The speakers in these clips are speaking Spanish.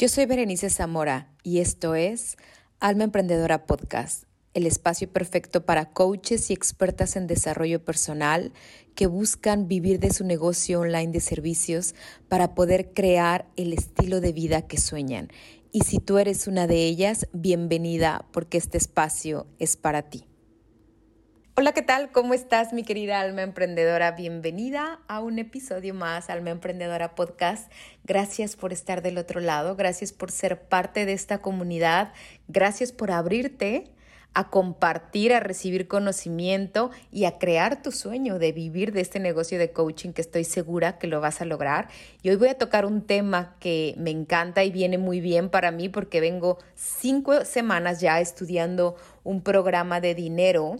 Yo soy Berenice Zamora y esto es Alma Emprendedora Podcast, el espacio perfecto para coaches y expertas en desarrollo personal que buscan vivir de su negocio online de servicios para poder crear el estilo de vida que sueñan. Y si tú eres una de ellas, bienvenida porque este espacio es para ti. Hola, ¿qué tal? ¿Cómo estás, mi querida alma emprendedora? Bienvenida a un episodio más, Alma Emprendedora Podcast. Gracias por estar del otro lado, gracias por ser parte de esta comunidad, gracias por abrirte a compartir, a recibir conocimiento y a crear tu sueño de vivir de este negocio de coaching que estoy segura que lo vas a lograr. Y hoy voy a tocar un tema que me encanta y viene muy bien para mí porque vengo cinco semanas ya estudiando un programa de dinero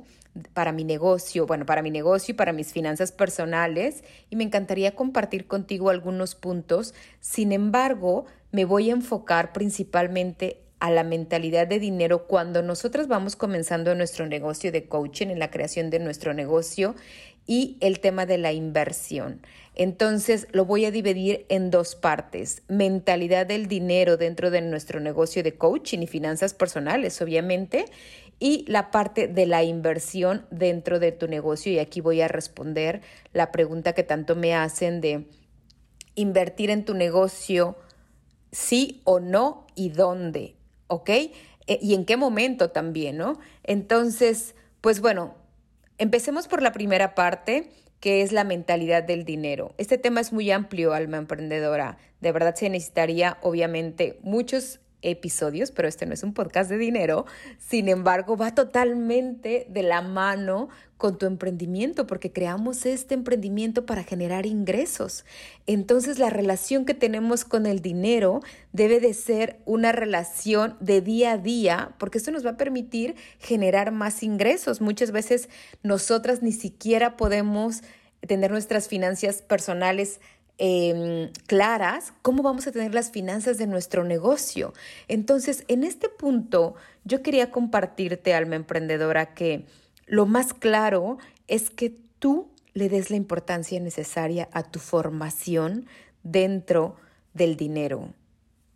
para mi negocio, bueno, para mi negocio y para mis finanzas personales y me encantaría compartir contigo algunos puntos. Sin embargo, me voy a enfocar principalmente a la mentalidad de dinero cuando nosotras vamos comenzando nuestro negocio de coaching, en la creación de nuestro negocio y el tema de la inversión. Entonces lo voy a dividir en dos partes. Mentalidad del dinero dentro de nuestro negocio de coaching y finanzas personales, obviamente, y la parte de la inversión dentro de tu negocio. Y aquí voy a responder la pregunta que tanto me hacen de invertir en tu negocio, sí o no y dónde, ¿ok? E, y en qué momento también, ¿no? Entonces, pues bueno, empecemos por la primera parte que es la mentalidad del dinero. Este tema es muy amplio, alma emprendedora. De verdad se necesitaría, obviamente, muchos episodios, pero este no es un podcast de dinero. Sin embargo, va totalmente de la mano con tu emprendimiento, porque creamos este emprendimiento para generar ingresos. Entonces, la relación que tenemos con el dinero debe de ser una relación de día a día, porque esto nos va a permitir generar más ingresos. Muchas veces nosotras ni siquiera podemos tener nuestras finanzas personales Em, claras cómo vamos a tener las finanzas de nuestro negocio. Entonces, en este punto, yo quería compartirte, alma emprendedora, que lo más claro es que tú le des la importancia necesaria a tu formación dentro del dinero.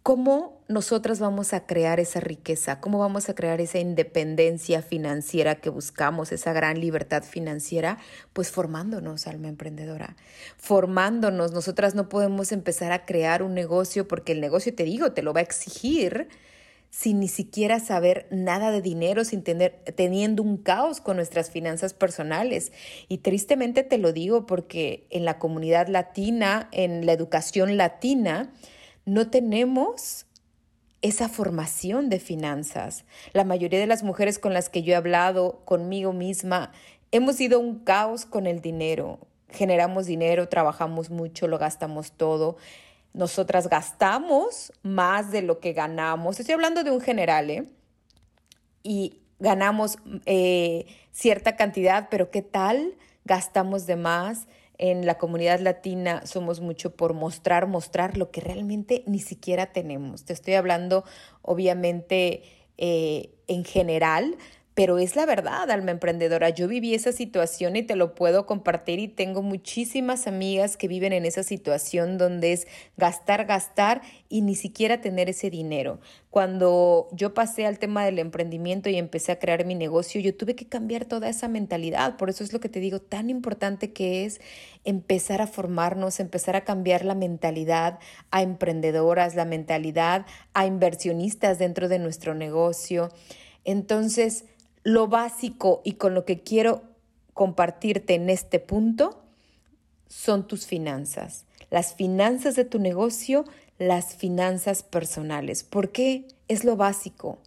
¿Cómo nosotras vamos a crear esa riqueza? ¿Cómo vamos a crear esa independencia financiera que buscamos, esa gran libertad financiera? Pues formándonos, alma emprendedora. Formándonos. Nosotras no podemos empezar a crear un negocio porque el negocio, te digo, te lo va a exigir sin ni siquiera saber nada de dinero, sin tener, teniendo un caos con nuestras finanzas personales. Y tristemente te lo digo porque en la comunidad latina, en la educación latina, no tenemos esa formación de finanzas. La mayoría de las mujeres con las que yo he hablado, conmigo misma, hemos sido un caos con el dinero. Generamos dinero, trabajamos mucho, lo gastamos todo. Nosotras gastamos más de lo que ganamos. Estoy hablando de un general, ¿eh? Y ganamos eh, cierta cantidad, pero ¿qué tal? Gastamos de más en la comunidad latina somos mucho por mostrar, mostrar lo que realmente ni siquiera tenemos. Te estoy hablando, obviamente, eh, en general, pero es la verdad, alma emprendedora. Yo viví esa situación y te lo puedo compartir y tengo muchísimas amigas que viven en esa situación donde es gastar, gastar y ni siquiera tener ese dinero. Cuando yo pasé al tema del emprendimiento y empecé a crear mi negocio, yo tuve que cambiar toda esa mentalidad. Por eso es lo que te digo, tan importante que es empezar a formarnos, empezar a cambiar la mentalidad a emprendedoras, la mentalidad a inversionistas dentro de nuestro negocio. Entonces, lo básico y con lo que quiero compartirte en este punto son tus finanzas. Las finanzas de tu negocio, las finanzas personales. ¿Por qué? Es lo básico.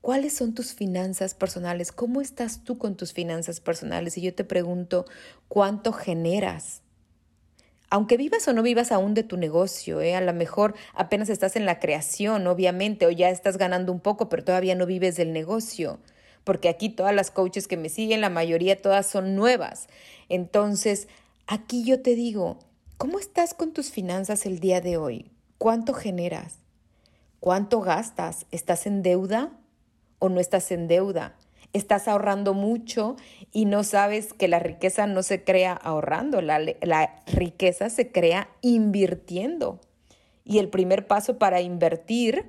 ¿Cuáles son tus finanzas personales? ¿Cómo estás tú con tus finanzas personales? Y yo te pregunto, ¿cuánto generas? Aunque vivas o no vivas aún de tu negocio, ¿eh? a lo mejor apenas estás en la creación, obviamente, o ya estás ganando un poco, pero todavía no vives del negocio porque aquí todas las coaches que me siguen, la mayoría todas son nuevas. Entonces, aquí yo te digo, ¿cómo estás con tus finanzas el día de hoy? ¿Cuánto generas? ¿Cuánto gastas? ¿Estás en deuda o no estás en deuda? Estás ahorrando mucho y no sabes que la riqueza no se crea ahorrando, la, riqueza se crea invirtiendo. Y el primer paso para invertir,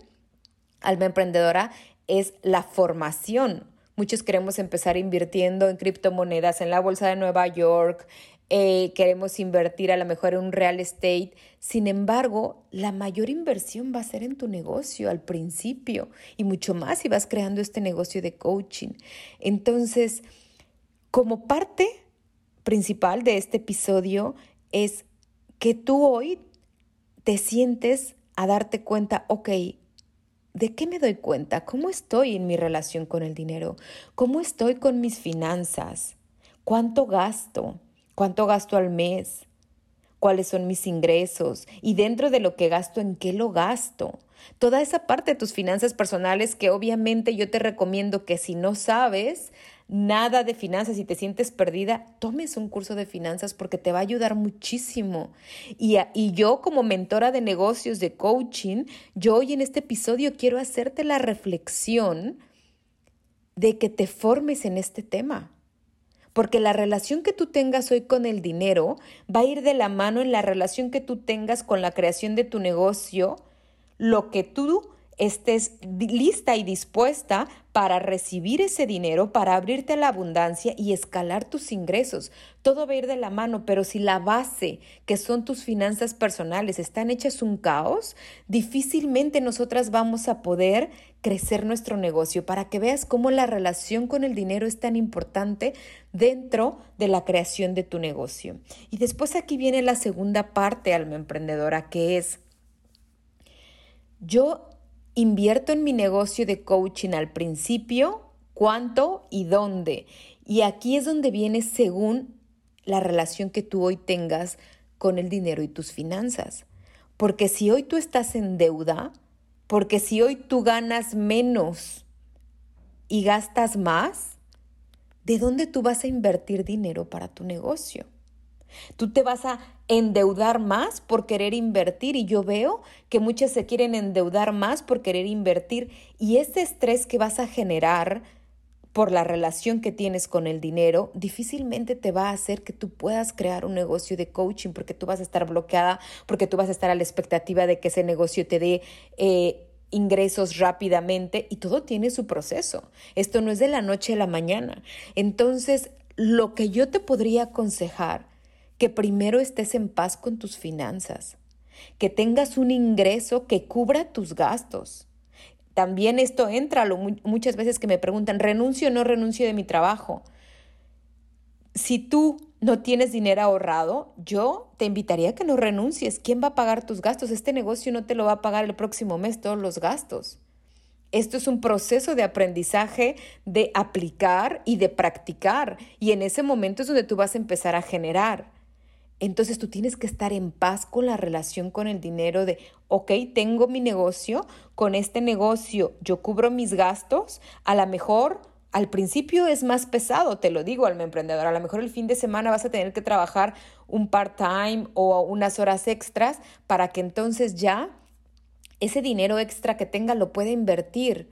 alma emprendedora, es la formación. Muchos queremos empezar invirtiendo en criptomonedas, en la bolsa de Nueva York, eh, queremos invertir a lo mejor en un real estate. Sin embargo, la mayor inversión va a ser en tu negocio al principio y mucho más si vas creando este negocio de coaching. Entonces, como parte principal de este episodio es que tú hoy te sientes a darte cuenta, ok, ¿de qué me doy cuenta? ¿Cómo estoy en mi relación con el dinero? ¿Cómo estoy con mis finanzas? ¿Cuánto gasto? ¿Cuánto gasto al mes? ¿Cuáles son mis ingresos? Y dentro de lo que gasto, ¿en qué lo gasto? Toda esa parte de tus finanzas personales que obviamente yo te recomiendo que si no sabes nada de finanzas y te sientes perdida, tomes un curso de finanzas porque te va a ayudar muchísimo. Y, y yo como mentora de negocios, de coaching, yo hoy en este episodio quiero hacerte la reflexión de que te formes en este tema porque la relación que tú tengas hoy con el dinero va a ir de la mano en la relación que tú tengas con la creación de tu negocio, lo que tú estés lista y dispuesta para recibir ese dinero, para abrirte la abundancia y escalar tus ingresos. Todo va a ir de la mano, pero si la base, que son tus finanzas personales, están hechas un caos, difícilmente nosotras vamos a poder crecer nuestro negocio para que veas cómo la relación con el dinero es tan importante dentro de la creación de tu negocio. Y después aquí viene la segunda parte, alma emprendedora, que es yo invierto en mi negocio de coaching al principio, cuánto y dónde. Y aquí es donde viene según la relación que tú hoy tengas con el dinero y tus finanzas. Porque si hoy tú estás en deuda, porque si hoy tú ganas menos y gastas más, ¿de dónde tú vas a invertir dinero para tu negocio? Tú te vas a endeudar más por querer invertir y yo veo que muchas se quieren endeudar más por querer invertir y ese estrés que vas a generar por la relación que tienes con el dinero, difícilmente te va a hacer que tú puedas crear un negocio de coaching porque tú vas a estar bloqueada, porque tú vas a estar a la expectativa de que ese negocio te dé eh, ingresos rápidamente y todo tiene su proceso. Esto no es de la noche a la mañana. Entonces, lo que yo te podría aconsejar que primero estés en paz con tus finanzas, que tengas un ingreso que cubra tus gastos. También esto entra lo, muchas veces que me preguntan, ¿renuncio o no renuncio de mi trabajo? Si tú no tienes dinero ahorrado, yo te invitaría a que no renuncies. ¿Quién va a pagar tus gastos? Este negocio no te lo va a pagar el próximo mes todos los gastos. Esto es un proceso de aprendizaje, de aplicar y de practicar. Y en ese momento es donde tú vas a empezar a generar. Entonces tú tienes que estar en paz con la relación con el dinero de, ok, tengo mi negocio, con este negocio yo cubro mis gastos, a lo mejor al principio es más pesado, te lo digo al emprendedor, a lo mejor el fin de semana vas a tener que trabajar un part-time o unas horas extras para que entonces ya ese dinero extra que tenga lo pueda invertir.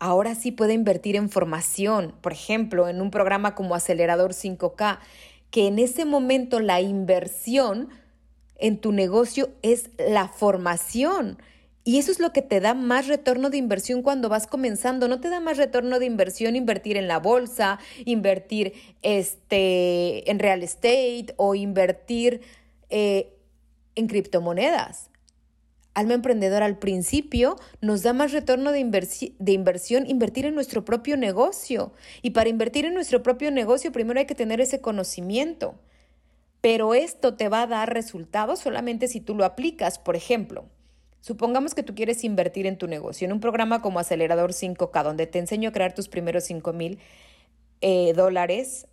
Ahora sí puede invertir en formación, por ejemplo, en un programa como Acelerador 5K que en ese momento la inversión en tu negocio es la formación. Y eso es lo que te da más retorno de inversión cuando vas comenzando. No te da más retorno de inversión invertir en la bolsa, invertir este, en real estate o invertir eh, en criptomonedas. Alma Emprendedora al principio nos da más retorno de, inversión invertir en nuestro propio negocio. Y para invertir en nuestro propio negocio primero hay que tener ese conocimiento. Pero esto te va a dar resultados solamente si tú lo aplicas. Por ejemplo, supongamos que tú quieres invertir en tu negocio, en un programa como Acelerador 5K, donde te enseño a crear tus primeros 5 mil eh, dólares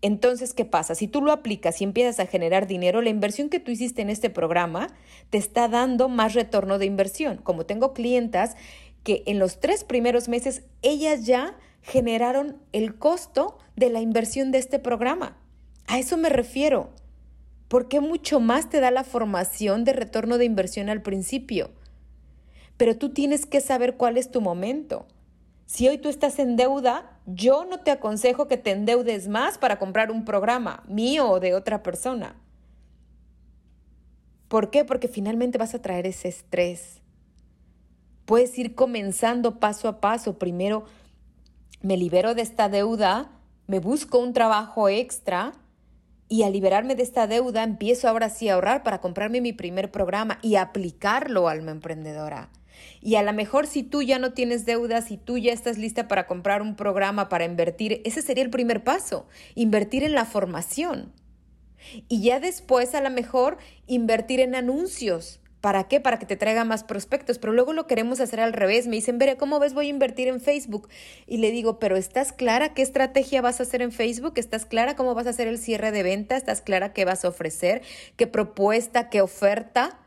entonces, ¿qué pasa? Si tú lo aplicas y empiezas a generar dinero, la inversión que tú hiciste en este programa te está dando más retorno de inversión. Como tengo clientas que en los tres primeros meses ellas ya generaron el costo de la inversión de este programa. A eso me refiero. Porque mucho más te da la formación de retorno de inversión al principio. Pero tú tienes que saber cuál es tu momento. Si hoy tú estás en deuda, yo no te aconsejo que te endeudes más para comprar un programa mío o de otra persona. ¿Por qué? Porque finalmente vas a traer ese estrés. Puedes ir comenzando paso a paso. Primero me libero de esta deuda, me busco un trabajo extra y al liberarme de esta deuda empiezo ahora sí a ahorrar para comprarme mi primer programa y aplicarlo alma emprendedora. Y a lo mejor si tú ya no tienes deudas y tú ya estás lista para comprar un programa para invertir, ese sería el primer paso, invertir en la formación. Y ya después a lo mejor invertir en anuncios. ¿Para qué? Para que te traiga más prospectos. Pero luego lo queremos hacer al revés. Me dicen, Veré, ¿cómo ves? Voy a invertir en Facebook. Y le digo, pero ¿estás clara qué estrategia vas a hacer en Facebook? ¿Estás clara cómo vas a hacer el cierre de venta? ¿Estás clara qué vas a ofrecer? ¿Qué propuesta? ¿Qué oferta?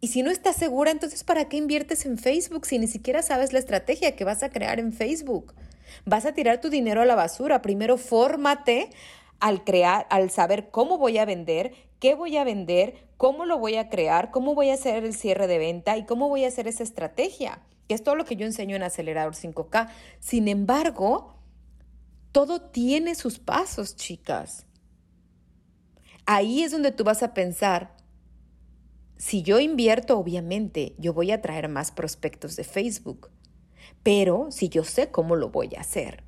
Y si no estás segura, entonces ¿para qué inviertes en Facebook si ni siquiera sabes la estrategia que vas a crear en Facebook? Vas a tirar tu dinero a la basura. Primero fórmate al crear, al saber cómo voy a vender, qué voy a vender, cómo lo voy a crear, cómo voy a hacer el cierre de venta y cómo voy a hacer esa estrategia, que es todo lo que yo enseño en Acelerador 5K. Sin embargo, todo tiene sus pasos, chicas. Ahí es donde tú vas a pensar, si yo invierto, obviamente, yo voy a traer más prospectos de Facebook, pero si yo sé cómo lo voy a hacer.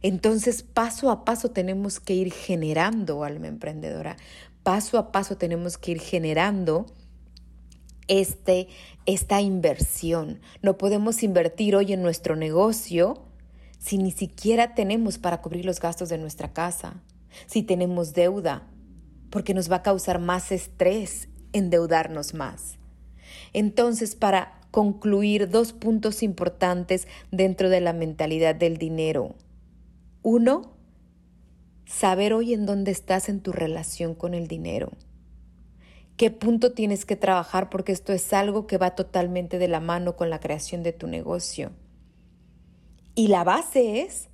Entonces, paso a paso tenemos que ir generando, alma emprendedora, paso a paso tenemos que ir generando este, esta inversión. No podemos invertir hoy en nuestro negocio si ni siquiera tenemos para cubrir los gastos de nuestra casa, si tenemos deuda, porque nos va a causar más estrés endeudarnos más. Entonces, para concluir, dos puntos importantes dentro de la mentalidad del dinero. Uno, saber hoy en dónde estás en tu relación con el dinero. ¿Qué punto tienes que trabajar? Porque esto es algo que va totalmente de la mano con la creación de tu negocio. Y la base es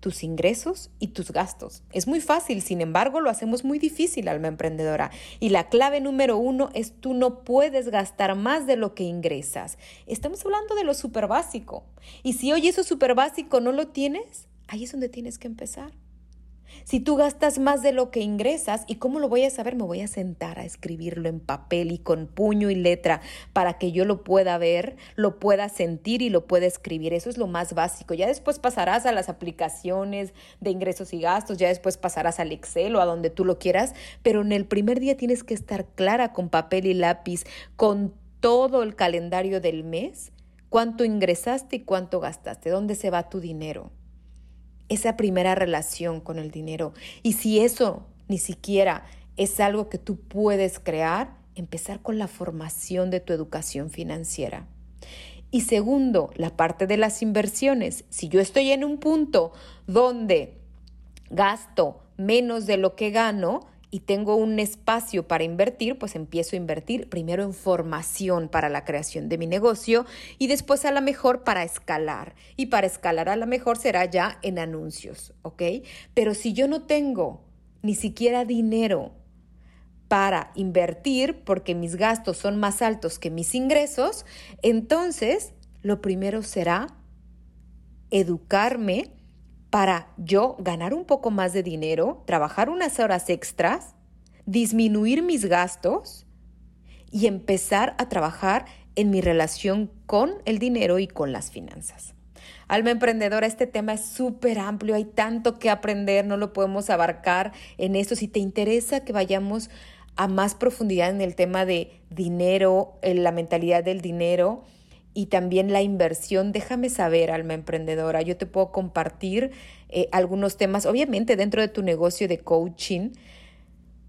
tus ingresos y tus gastos. Es muy fácil, sin embargo, lo hacemos muy difícil, alma emprendedora. Y la clave número uno es tú no puedes gastar más de lo que ingresas. Estamos hablando de lo súper básico. Y si hoy eso súper básico no lo tienes, ahí es donde tienes que empezar. Si tú gastas más de lo que ingresas, ¿y cómo lo voy a saber? Me voy a sentar a escribirlo en papel y con puño y letra para que yo lo pueda ver, lo pueda sentir y lo pueda escribir. Eso es lo más básico. Ya después pasarás a las aplicaciones de ingresos y gastos, ya después pasarás al Excel o a donde tú lo quieras, pero en el primer día tienes que estar clara con papel y lápiz, con todo el calendario del mes, cuánto ingresaste y cuánto gastaste, dónde se va tu dinero esa primera relación con el dinero. Y si eso ni siquiera es algo que tú puedes crear, empezar con la formación de tu educación financiera. Y segundo, la parte de las inversiones. Si yo estoy en un punto donde gasto menos de lo que gano, y tengo un espacio para invertir, pues empiezo a invertir primero en formación para la creación de mi negocio y después a lo mejor para escalar. Y para escalar a lo mejor será ya en anuncios, ¿ok? Pero si yo no tengo ni siquiera dinero para invertir porque mis gastos son más altos que mis ingresos, entonces lo primero será educarme para yo ganar un poco más de dinero, trabajar unas horas extras, disminuir mis gastos y empezar a trabajar en mi relación con el dinero y con las finanzas. Alma emprendedora, este tema es súper amplio, hay tanto que aprender, no lo podemos abarcar en esto. Si te interesa que vayamos a más profundidad en el tema de dinero, en la mentalidad del dinero, y también la inversión, déjame saber, alma emprendedora. Yo te puedo compartir eh, algunos temas, obviamente dentro de tu negocio de coaching,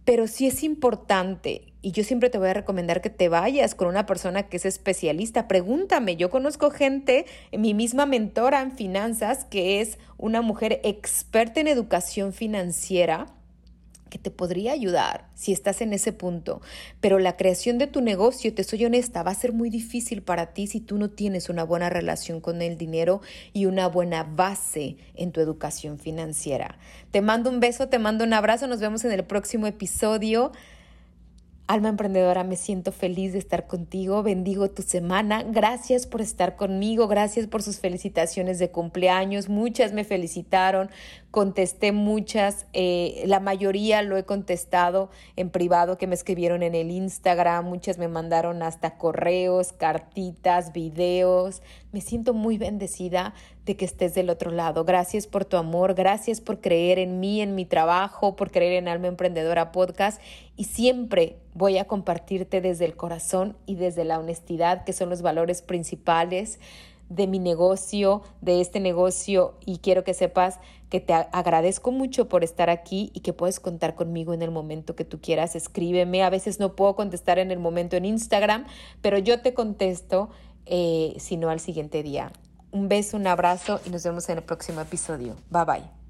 pero sí es importante y yo siempre te voy a recomendar que te vayas con una persona que es especialista. Pregúntame, yo conozco gente, mi misma mentora en finanzas, que es una mujer experta en educación financiera te podría ayudar si estás en ese punto, pero la creación de tu negocio, te soy honesta, va a ser muy difícil para ti si tú no tienes una buena relación con el dinero y una buena base en tu educación financiera. Te mando un beso, te mando un abrazo, nos vemos en el próximo episodio. Alma emprendedora, me siento feliz de estar contigo, bendigo tu semana, gracias por estar conmigo, gracias por sus felicitaciones de cumpleaños, muchas me felicitaron contesté muchas, eh, la mayoría lo he contestado en privado que me escribieron en el Instagram, muchas me mandaron hasta correos, cartitas, videos. Me siento muy bendecida de que estés del otro lado. Gracias por tu amor, gracias por creer en mí, en mi trabajo, por creer en Alma Emprendedora Podcast y siempre voy a compartirte desde el corazón y desde la honestidad, que son los valores principales de mi negocio, de este negocio y quiero que sepas que te agradezco mucho por estar aquí y que puedes contar conmigo en el momento que tú quieras. Escríbeme, a veces no puedo contestar en el momento en Instagram, pero yo te contesto, eh, si no al siguiente día. Un beso, un abrazo y nos vemos en el próximo episodio. Bye bye.